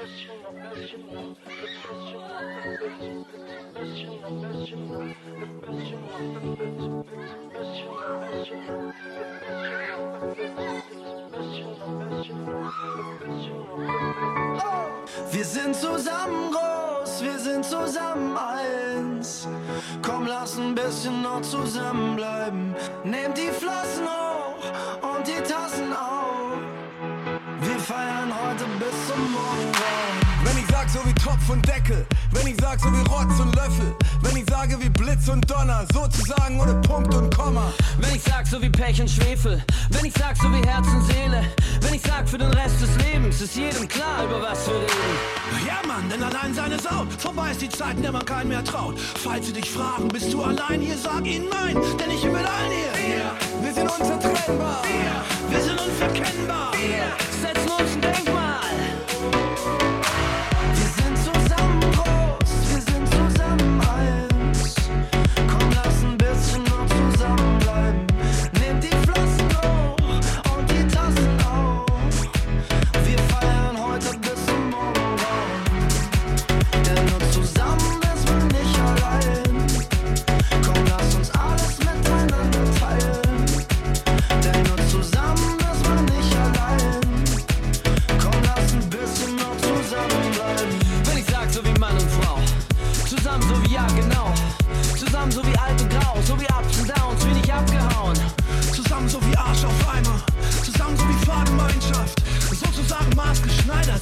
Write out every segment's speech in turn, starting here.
Wir sind zusammen groß, wir sind zusammen eins. Komm, lass ein bisschen noch zusammenbleiben. Nehmt die Flossen hoch und die Tassen auf. Wir feiern heute bis zum Morgen. Wenn ich sag so wie Topf und Deckel, wenn ich sag so wie Rotz und Löffel, wenn ich sage wie Blitz und Donner, sozusagen ohne Punkt und Komma. Wenn ich sag so wie Pech und Schwefel, wenn ich sag so wie Herz und Seele, wenn ich sag für den Rest des Lebens, ist jedem klar, über was wir reden. Ja, Mann, denn allein seine Sau. Vorbei ist die Zeit, in der man keinen mehr traut. Falls sie dich fragen, bist du allein hier, sag ihnen nein, denn ich bin mit allen hier. Wir, wir sind unzertrennbar. Wir, wir sind unverkennbar. Wir setzen uns ein Denkmal.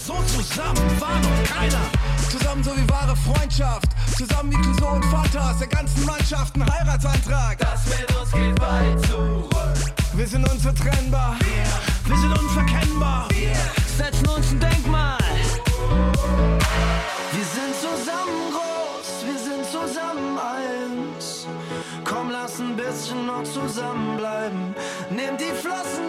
So zusammen war noch keiner. Zusammen so wie wahre Freundschaft, zusammen wie Clouseau und Vater aus der ganzen Mannschaft ein Heiratsantrag. Das mit uns geht weit zurück. Wir sind unzertrennbar. Wir sind unverkennbar. Setzen uns ein Denkmal. Wir sind zusammen groß, wir sind zusammen eins. Komm, lass ein bisschen noch zusammenbleiben. Nehmt die Flossen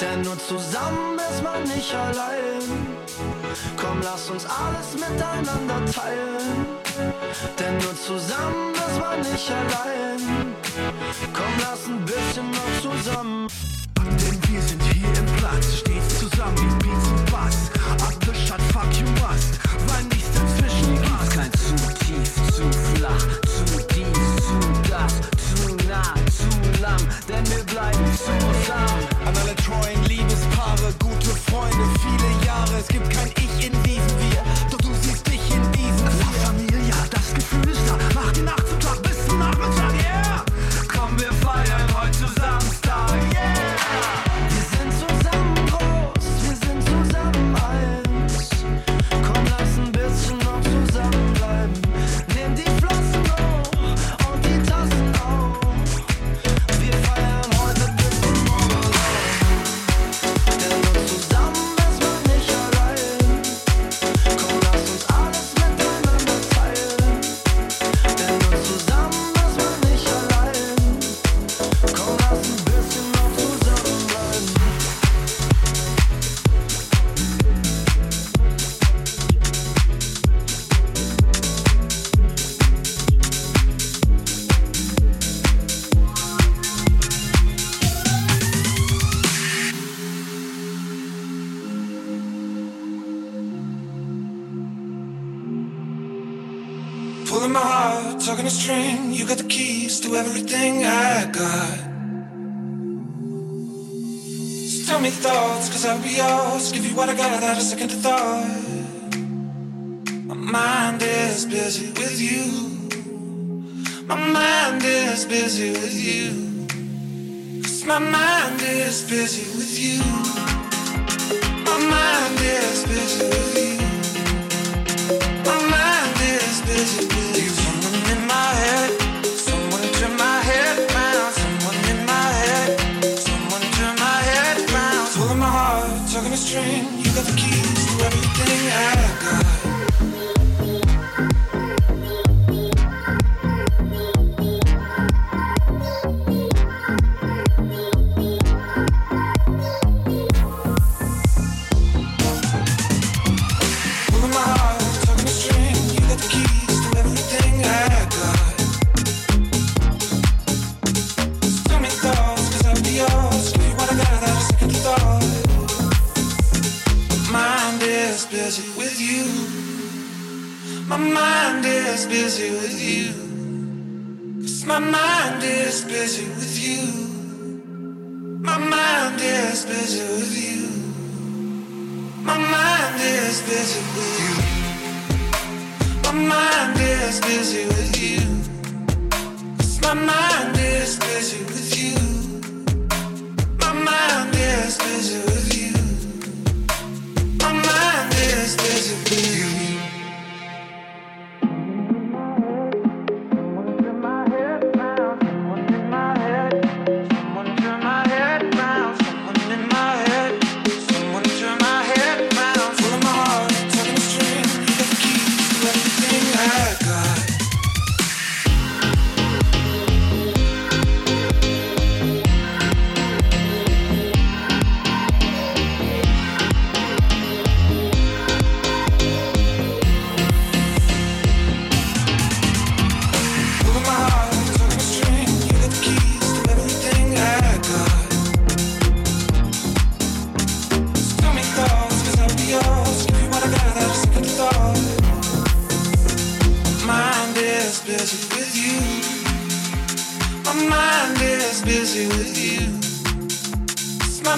Denn nur zusammen ist man nicht allein. Komm, lass uns alles miteinander teilen. Denn nur zusammen ist man nicht allein. Komm, lass ein bisschen noch zusammen. Denn wir sind hier im Platz, stets zusammen wie Beats und Bass. Abgeschat, fuck you must, weil nichts dazwischen passt. Kein zu tief, zu flach, zu dies, zu das, zu nah, zu lang, denn wir bleiben zusammen. An alle treuen Liebespaare, gute Freunde, viele Jahre. Es gibt kein second thought. My mind is busy with you. My mind is busy with you. Cause my mind is busy with you. My mind is busy with you.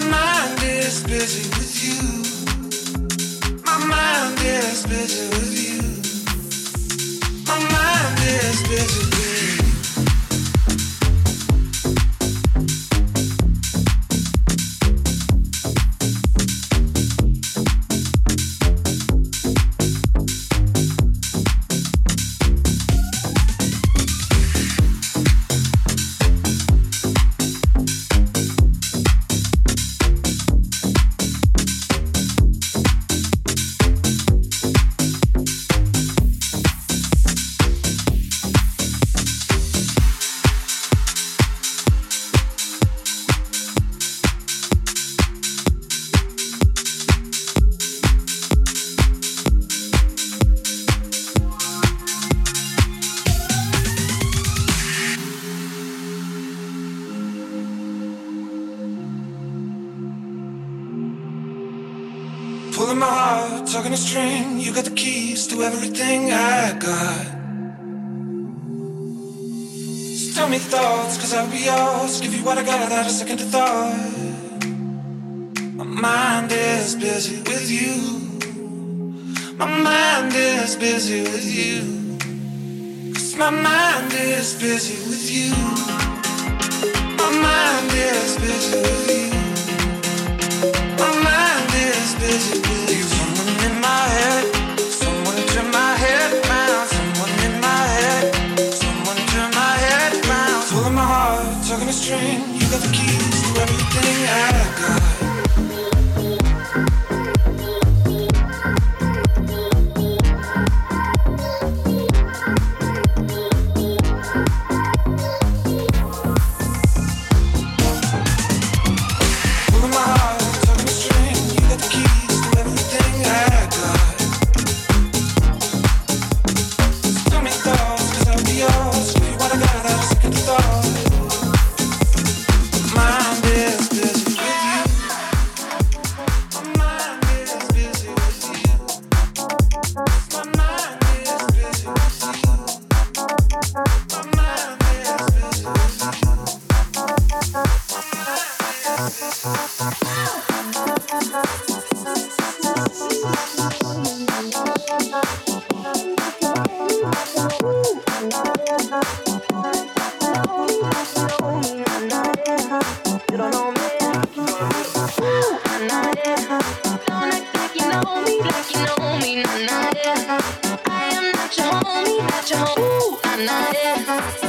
my mind is busy with you. what I got without a second to thought. My mind is busy with you. My mind is busy with you. Cause my mind is busy with you. My mind is busy with you. My mind is busy with you. Someone in my head. I go. got your home. Ooh, I'm not in.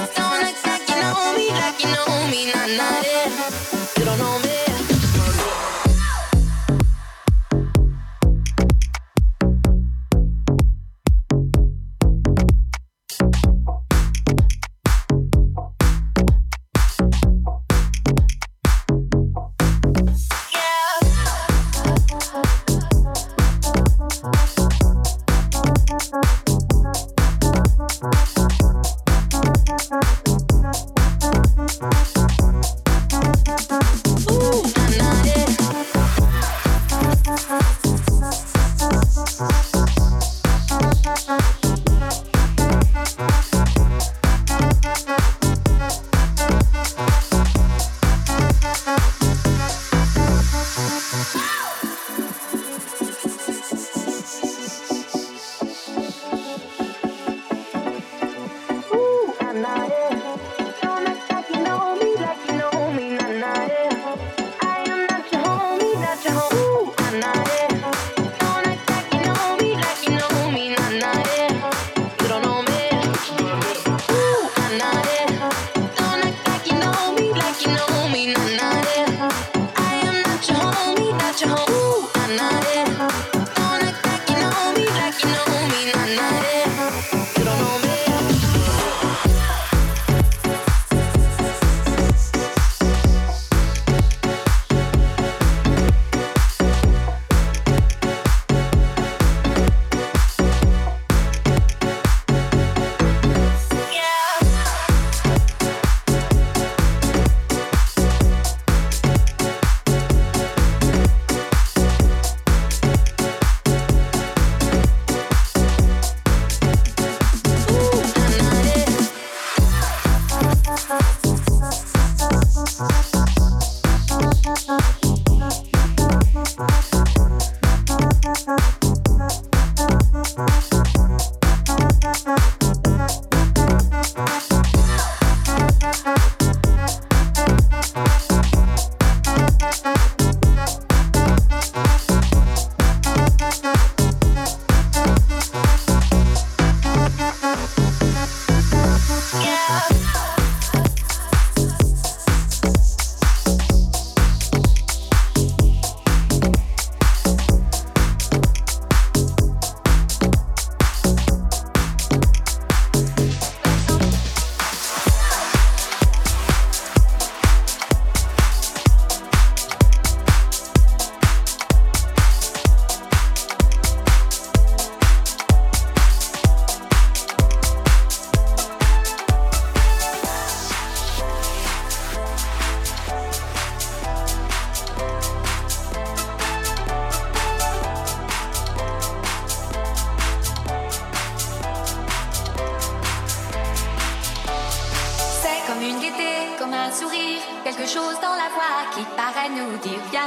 quelque chose dans la voix qui paraît nous dire bien,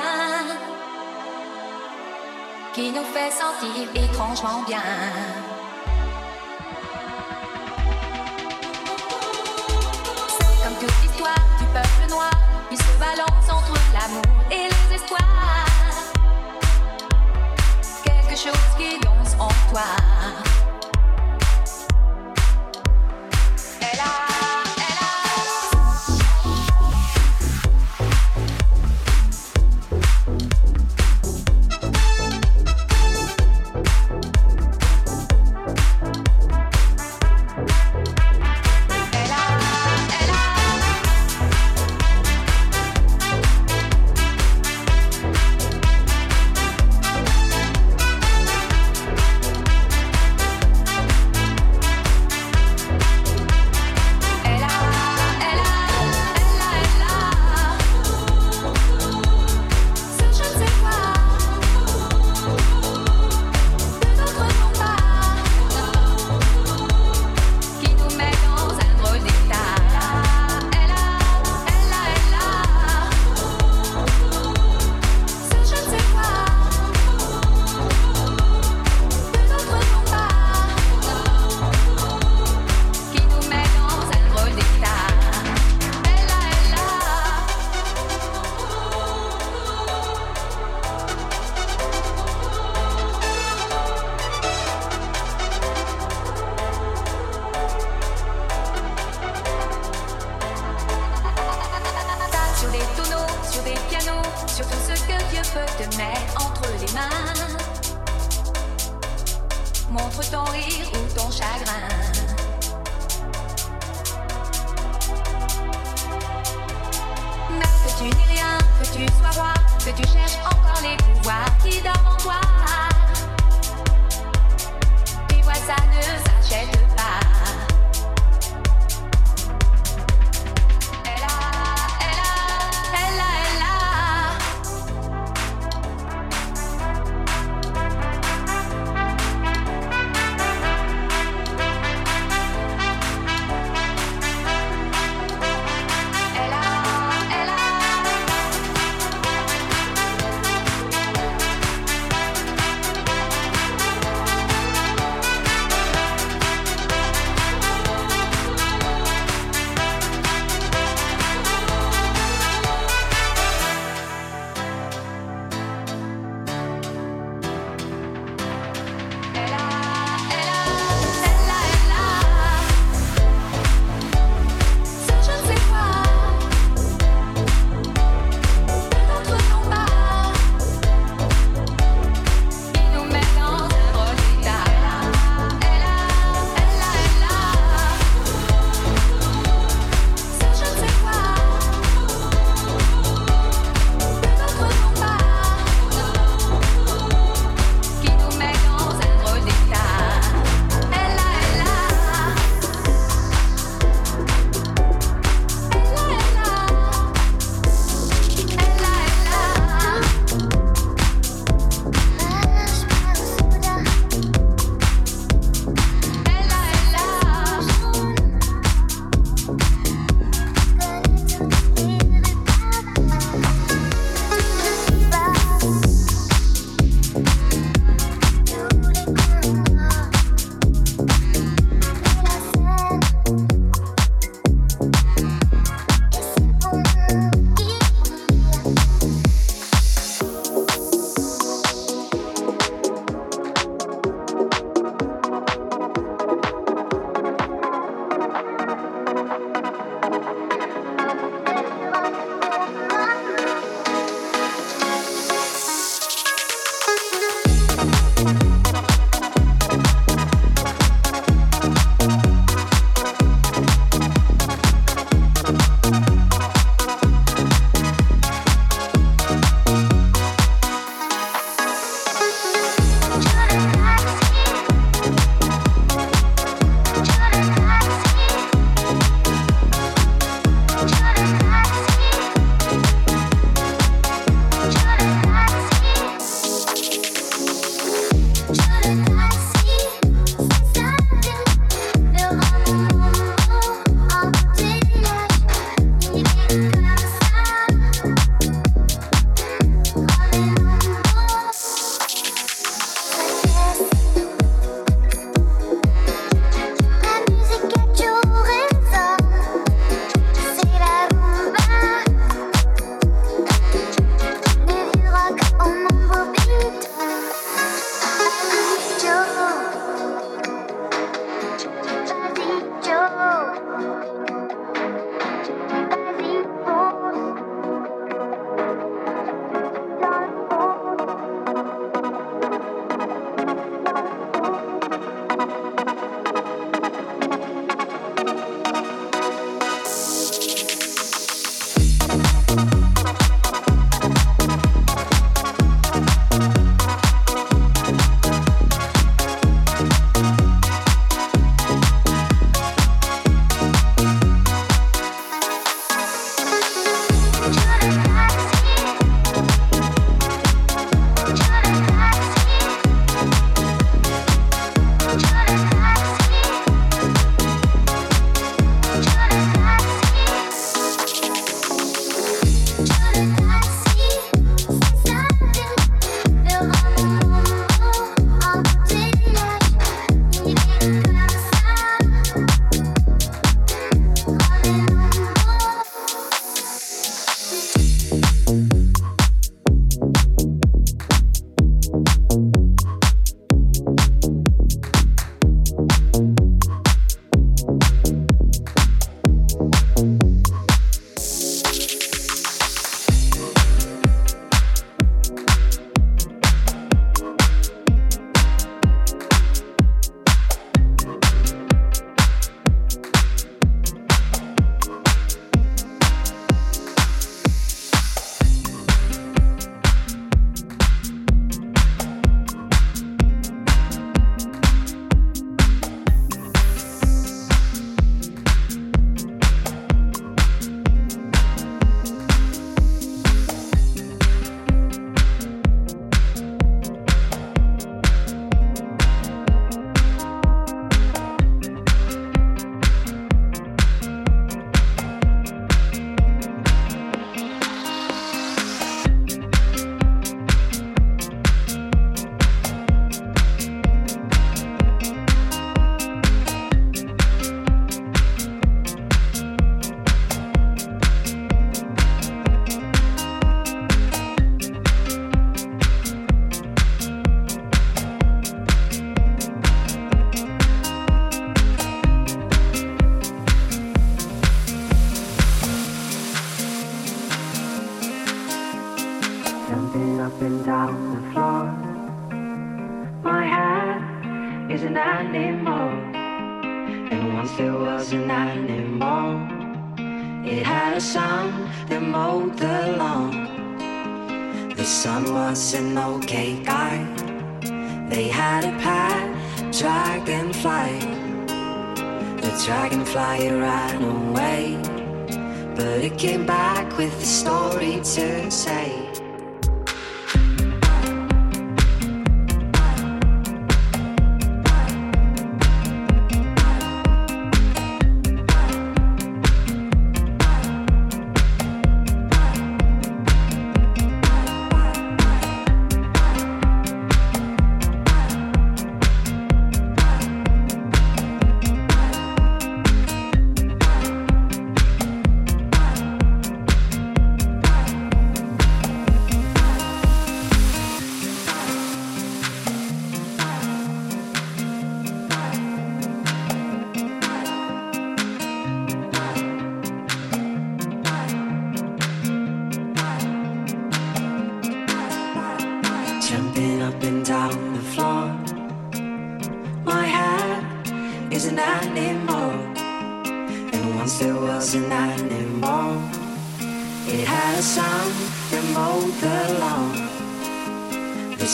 qui nous fait sentir étrangement bien. Comme toute l'histoire du peuple noir, il se balance entre l'amour et les espoirs. Quelque chose qui danse en toi.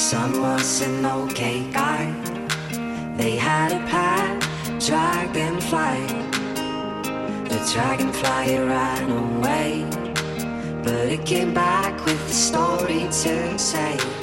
Son was an okay guy. They had a pet dragonfly. The dragonfly ran away, but it came back with a story to say.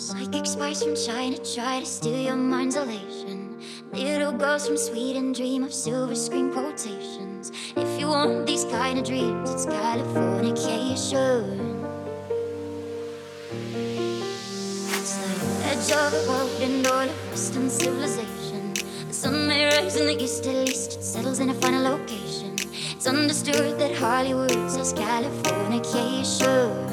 Psychic spies from China try to steal your mind's elation. Little girls from Sweden dream of silver screen quotations. If you want these kind of dreams, it's Californication. It's the edge of the world and all of Western civilization. The sun may rise in the east, at least it settles in a final location. It's understood that Hollywood says Californication.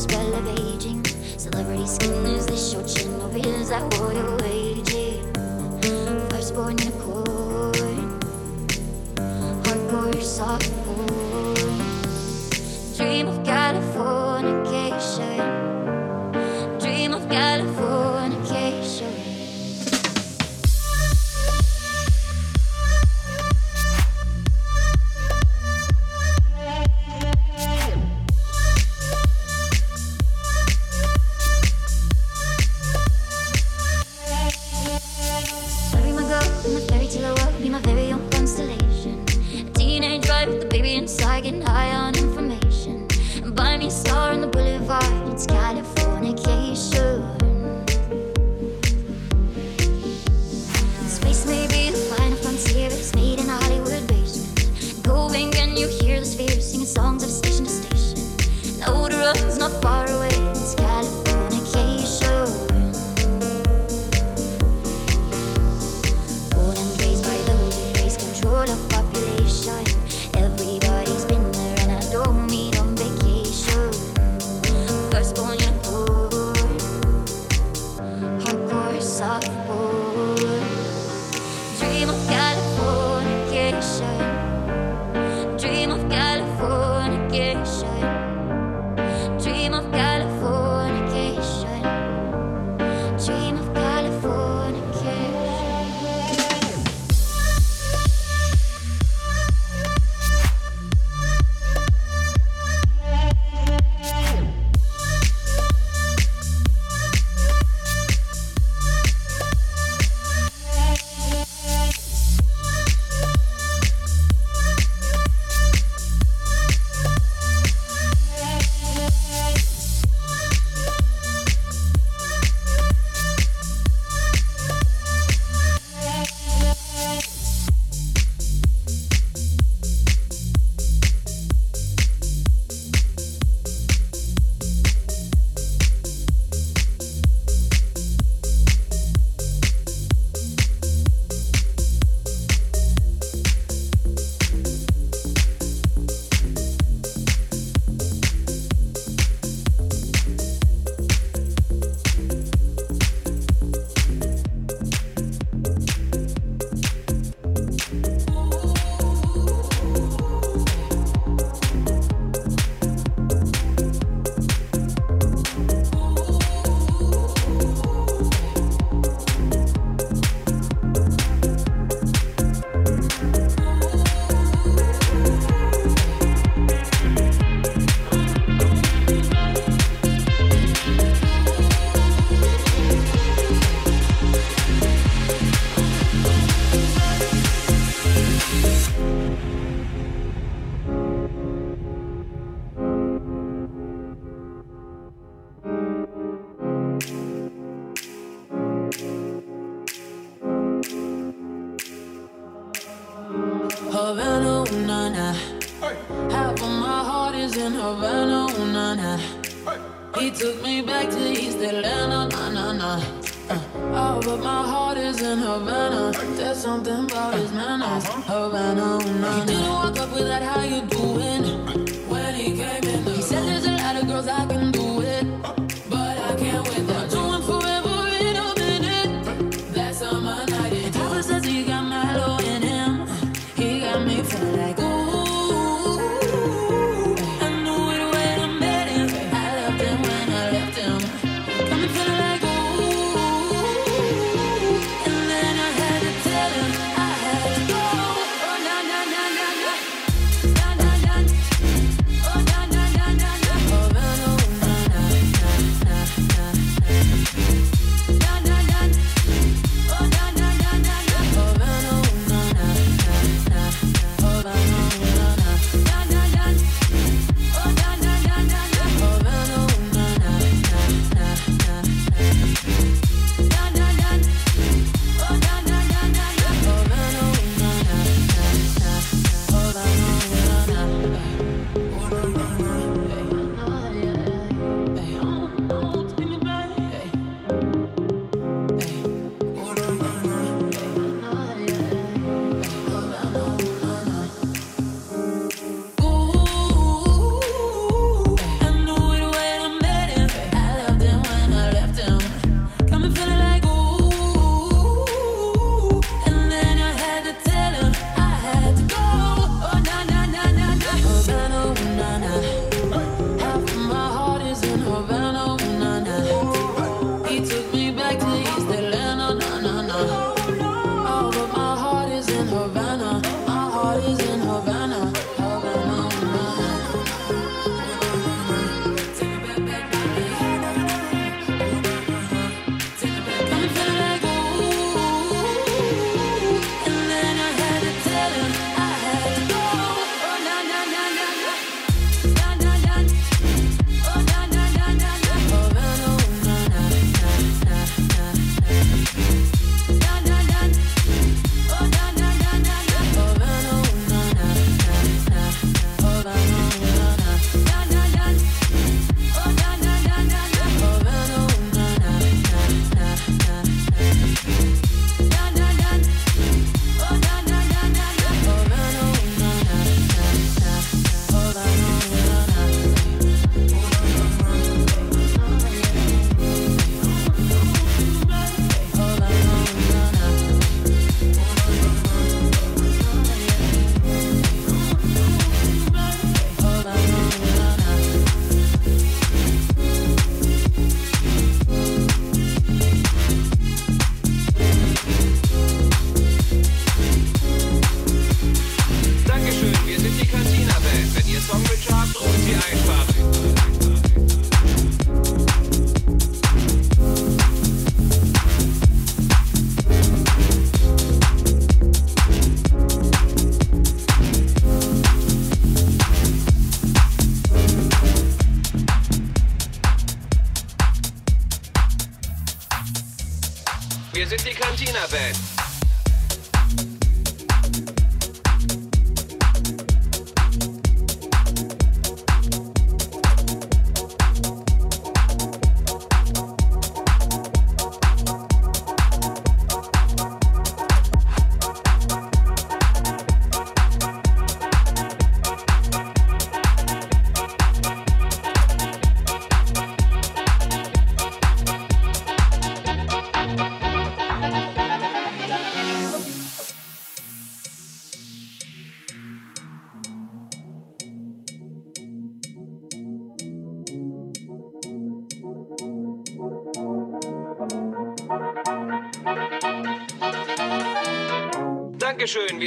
Spell of aging. Celebrity skin is this short Chernobyl is that war you're waging. Firstborn in a court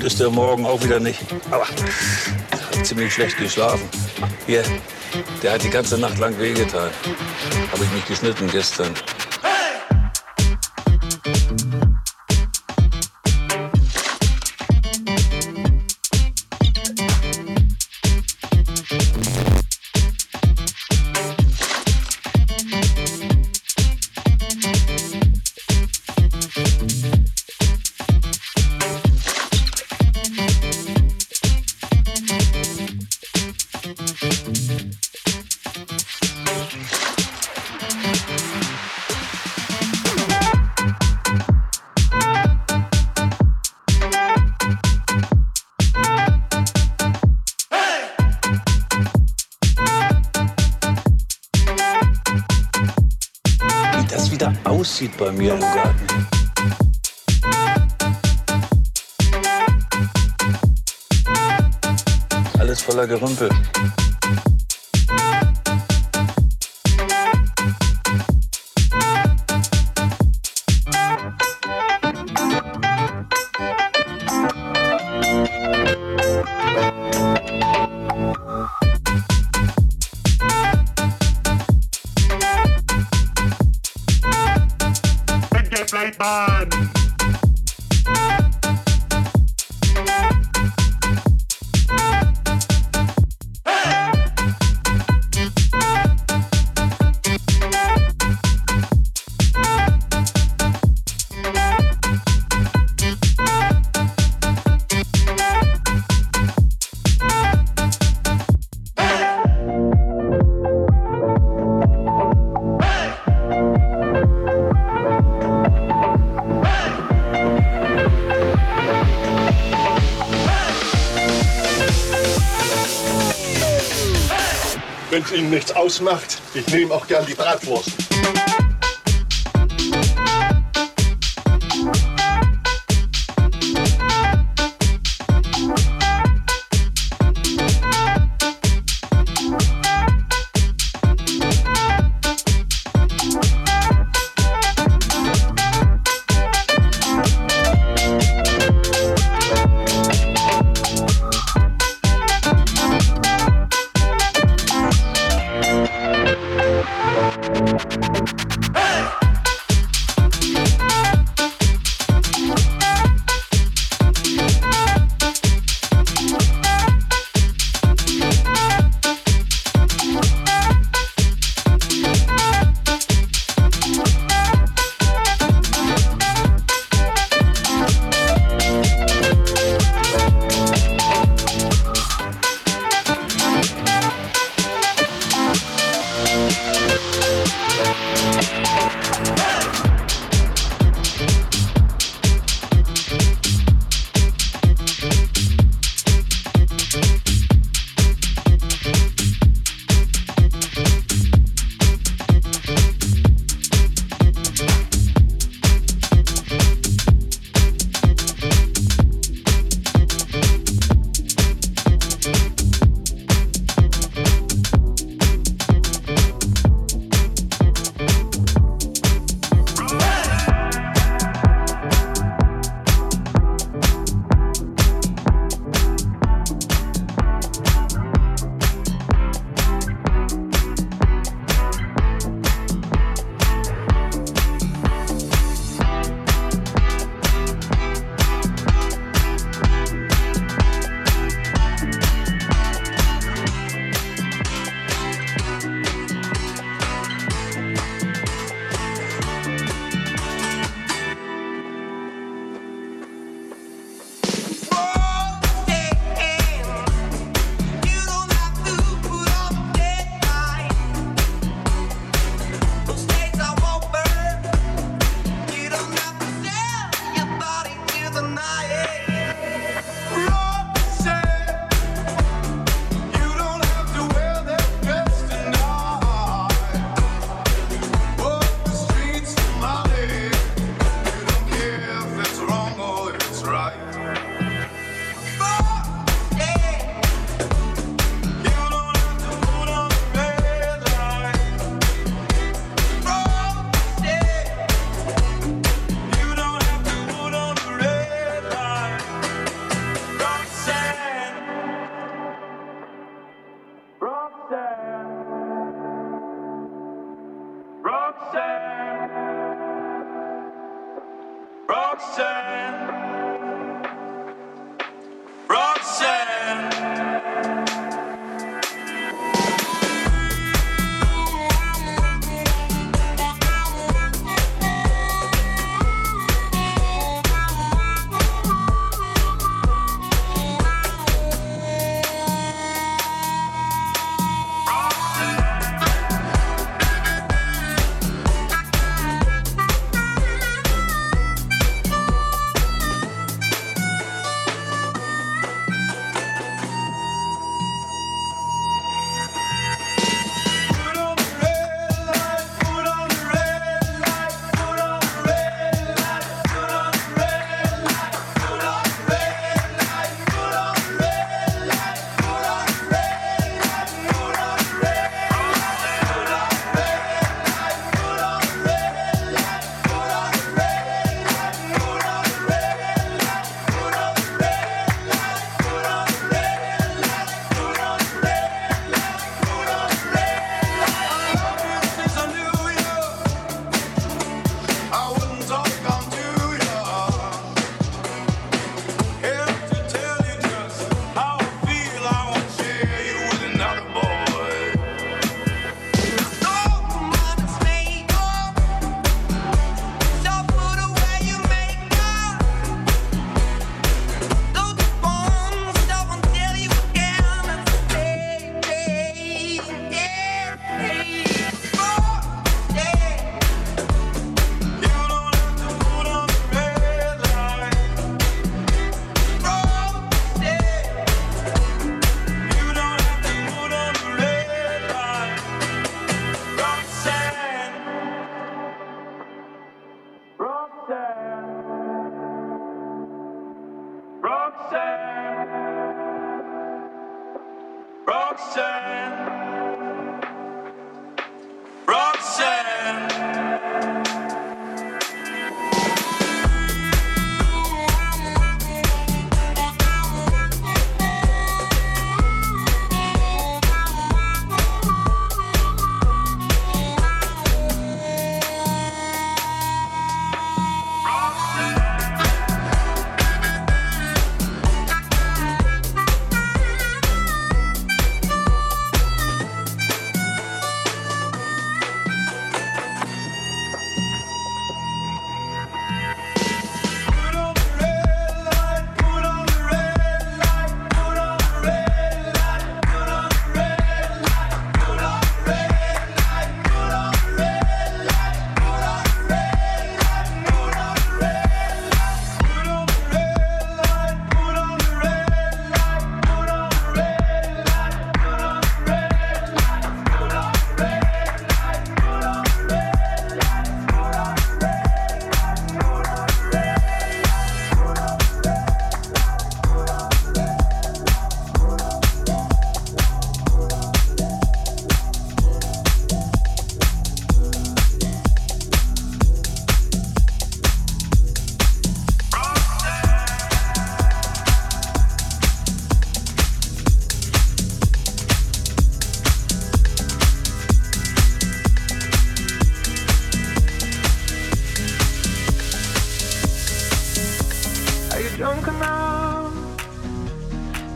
Gut ist der Morgen auch wieder nicht. Aber ziemlich schlecht geschlafen. Hier, der hat die ganze Nacht lang wehgetan. Habe ich mich geschnitten gestern. Ausmacht, ich nehme auch gern die Bratwurst.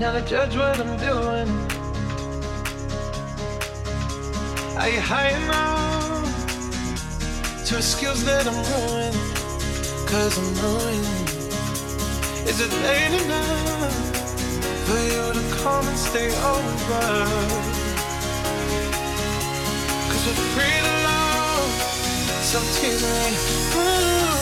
Now to judge what I'm doing? Are you high enough to excuse that I'm ruined? Cause I'm ruined. Is it late enough for you to come and stay over? Cause we're free to love, so tease me. Ooh.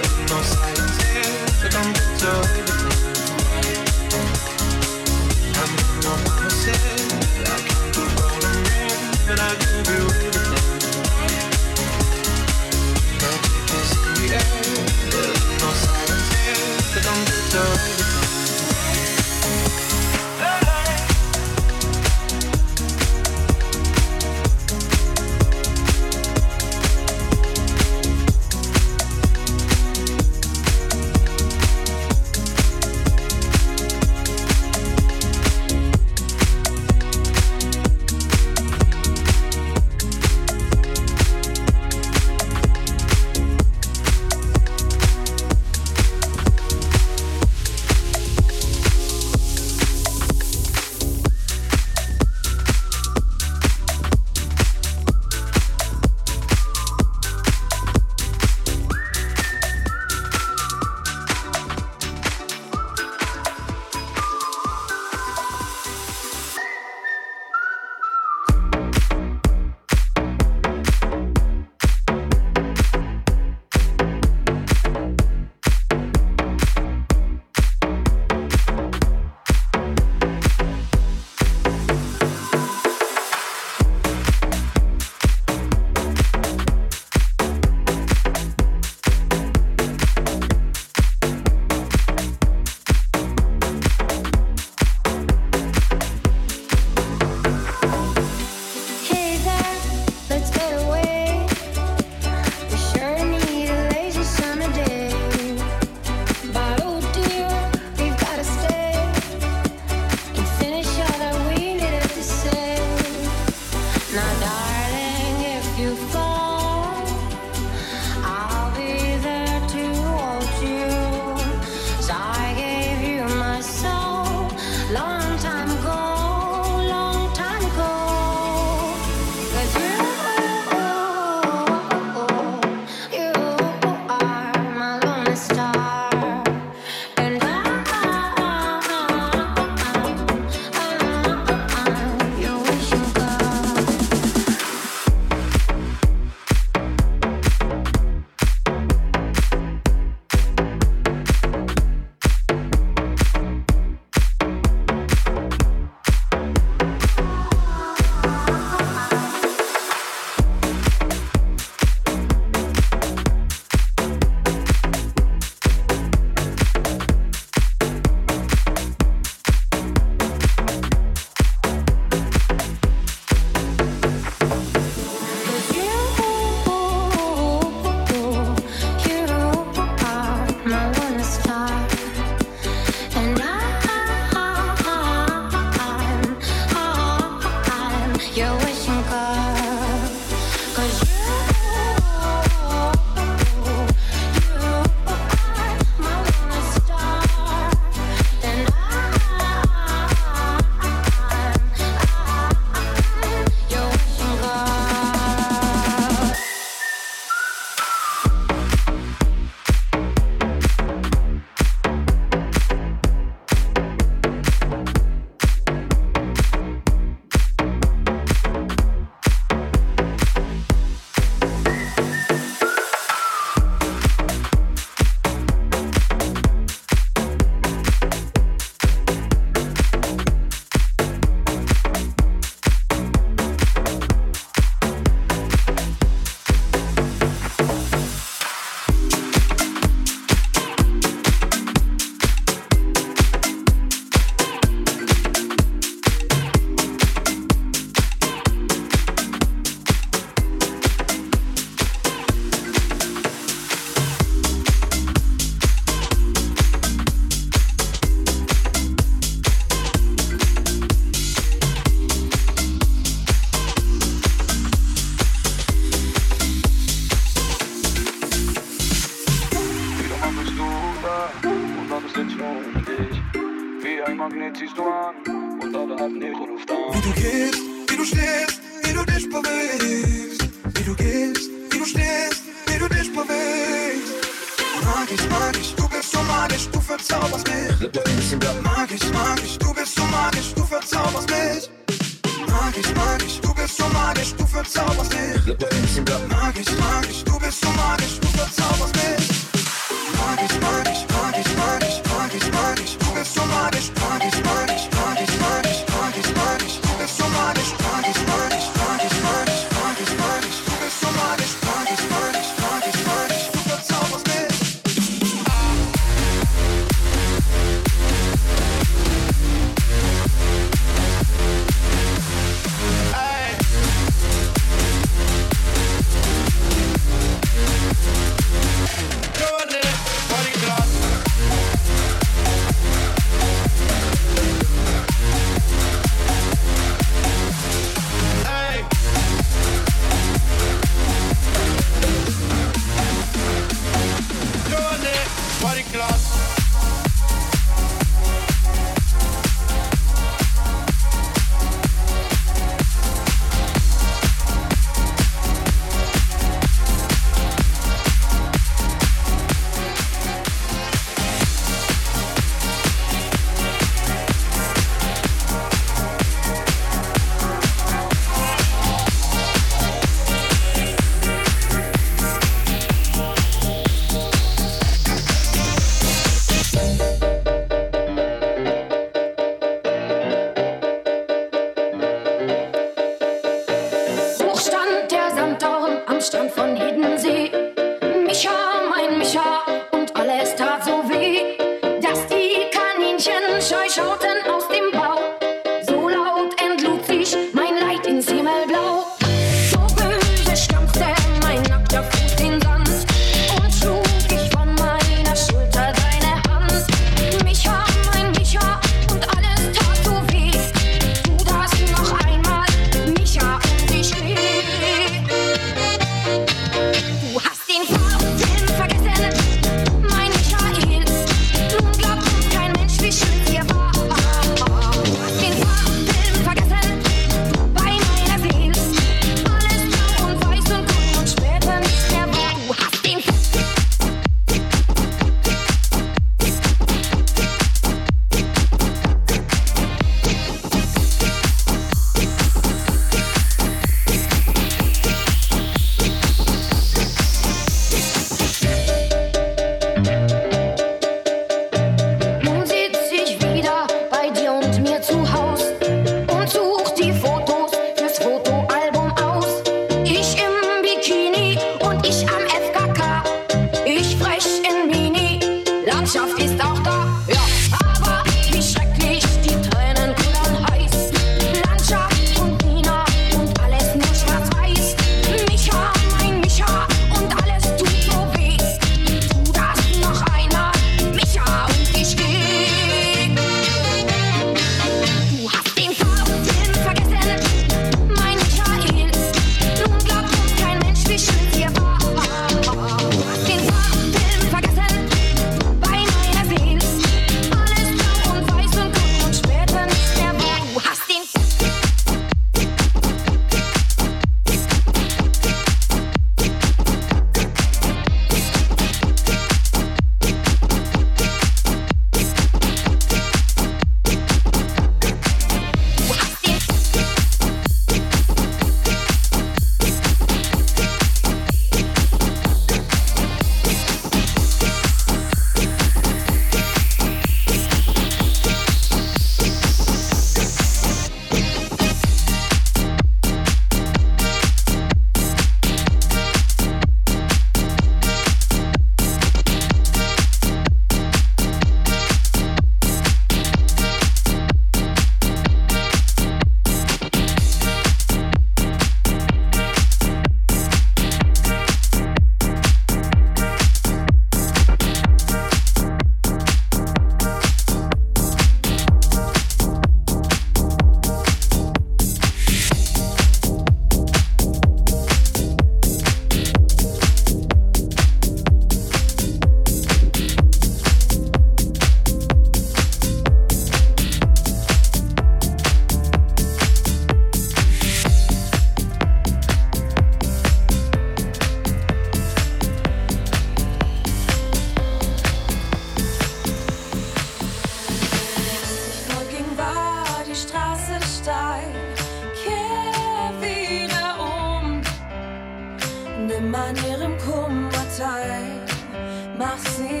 Mach sie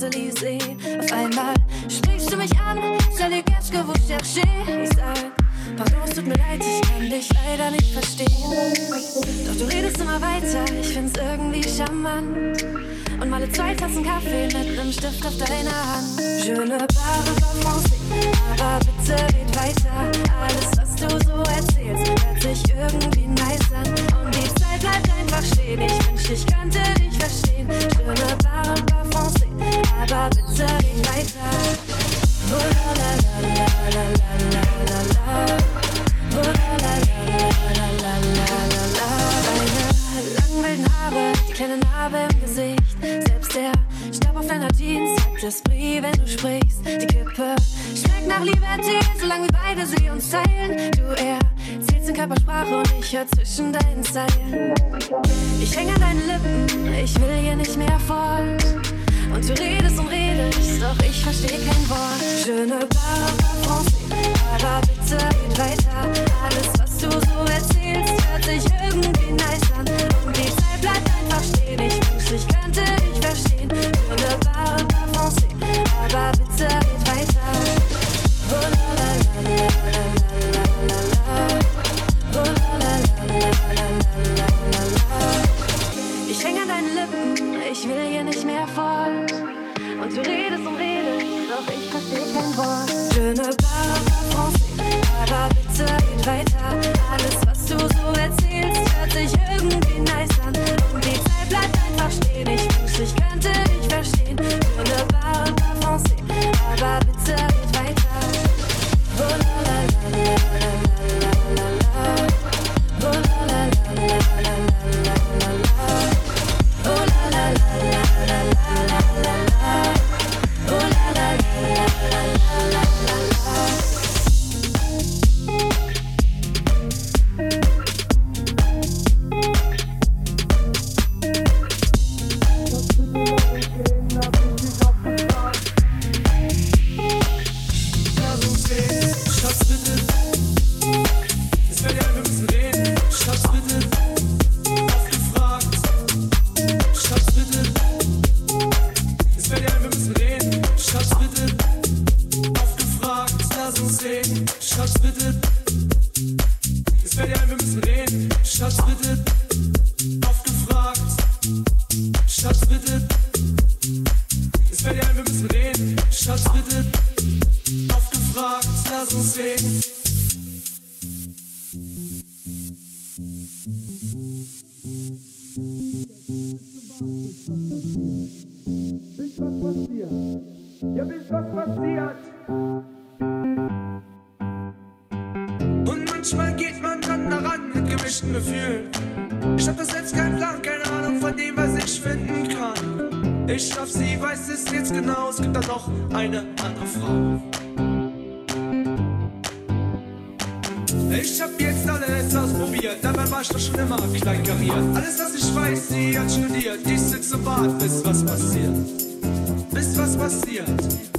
Champs-Élysées. Auf einmal sprichst du mich an, stell dir Cash, wo ich cherche. Ich sag, pardon, es tut mir leid, ich kann dich leider nicht verstehen. Doch du redest immer weiter, ich find's irgendwie charmant. Und meine zwei Tassen Kaffee mit einem Stift auf deiner Hand. Je ne parle pas français, aber bitte red weiter. Schatz bitte. Es fällt dir ein, wir müssen reden. Schatz bitte. Oft. Schatz bitte. Es fällt dir ein, wir müssen reden. Schatz bitte. Oft. Lass uns reden. schon immer kleinkariert. Alles, was ich weiß, sie hat studiert. Ich sitze im Bad, bis was passiert. Bis was passiert.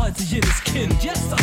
Heute jedes Kind. Jetzt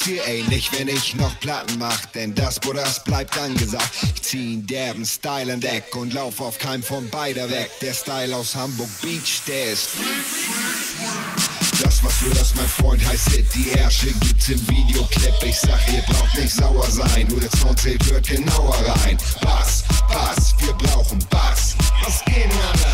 wirklich, du rulst hier ähnlich, wenn ich noch Platten mach? Denn das, wo das bleibt angesagt. Ich zieh einen derben Style an Deck und lauf auf keinem von beider weg. Der Style aus Hamburg Beach, der ist das, was du das, mein Freund, heißt Hit. Die Herrsche gibt's im Videoclip. Ich sag, ihr braucht nicht sauer sein. Nur der Sound zählt, hört genauer rein. Bass, Bass, wir brauchen Bass. Was geht, Alter?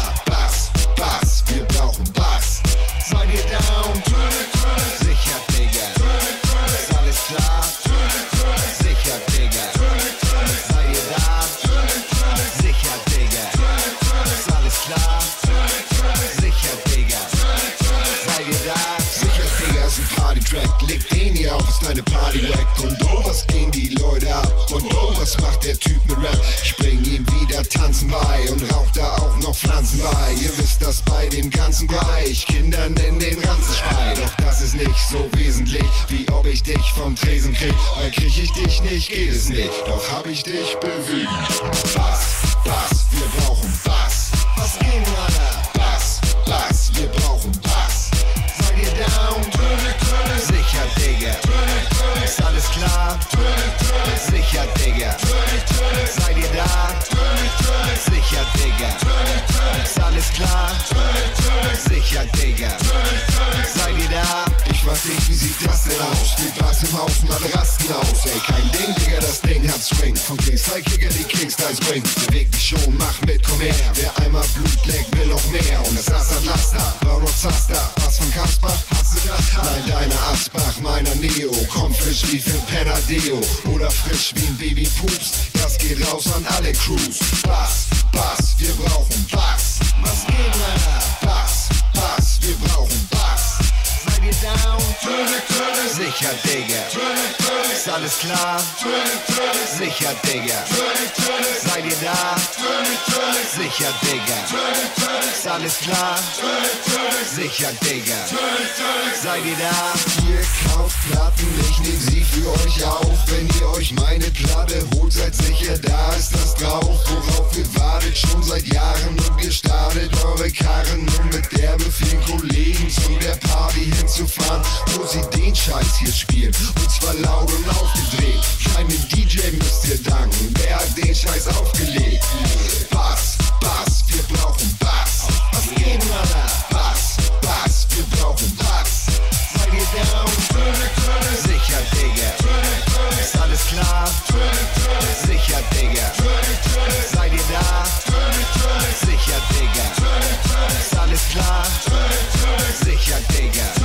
Ob ich dich vom Tresen krieg. Weil krieg ich dich nicht, geht es nicht. Doch hab ich dich bewegt. Bass, Bass, wir brauchen Und alle rasten aus. Ey, kein Ding, Digga, das Ding hat Swing. Von Kingstyle Kicker, die Kingstyle Spring. Beweg dich schon, mach mit, komm her. Wer einmal Blut leckt, will noch mehr. Und das Ass Laster, Brown und Zaster. Was von Kasper? Hast du das? Nein, deiner Asbach, meiner Neo. Komm frisch wie für Penadeo. Oder frisch wie ein Baby Pups. Das geht raus an alle Crews. Bass, Bass, wir brauchen Bass. Was geht, Männer? Bass, Bass, wir brauchen Bass. Ihr down? Sicher, Digga. Ist alles klar? Sicher, Digga. Seid ihr da? Sicher, Digga. Ist alles klar? Sicher, Digga. Seid ihr da? Ihr kauft Platten, ich nehm sie für euch auf. Wenn ihr euch meine Platte holt, seid sicher, da ist das drauf. Worauf ihr wartet, schon seit Jahren und gestartet eure Karren, um mit derbe vielen Kollegen zu der Party hinzufahren, wo sie den Scheiß hier spielen. Und zwar laut und aufgedreht. Keinem DJ müsst ihr danken, wer hat den Scheiß aufgelegt? Bass, Bass, wir brauchen Bass. Was geht, Mann? Bass, Bass, wir brauchen Bass. Seid ihr down? Sicher, Digga. Ist alles klar? Sicher, Digga. Seid ihr da? Sicher, Digga. Ist alles klar? Sicher, Digga.